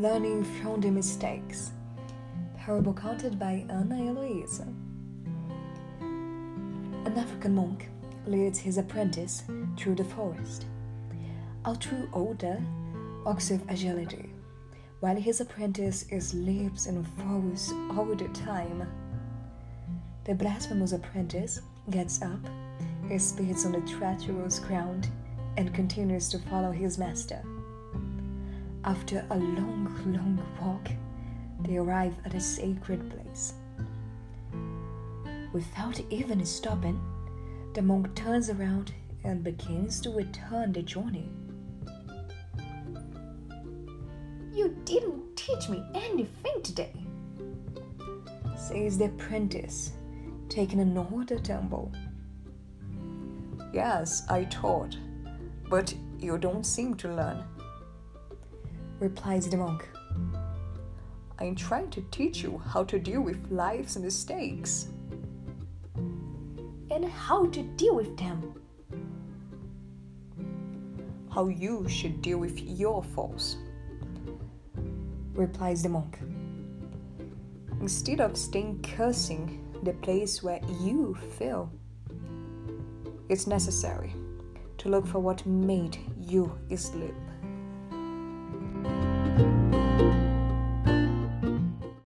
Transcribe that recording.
Learning from the mistakes. Parable counted by Anna Eloisa. An African monk leads his apprentice through the forest. Older walks with agility, while his apprentice is leaps and falls all the time. The blasphemous apprentice gets up, he spits on the treacherous ground, and continues to follow his master. After a long, long walk, they arrive at a sacred place. Without even stopping, the monk turns around and begins to return the journey. You didn't teach me anything today, says the apprentice, taking another tumble. Yes, I taught, but you don't seem to learn, replies the monk. I'm trying to teach you how to deal with life's mistakes. And how to deal with them. How you should deal with your faults, replies the monk. Instead of staying cursing the place where you fail, it's necessary to look for what made you slip. Bye.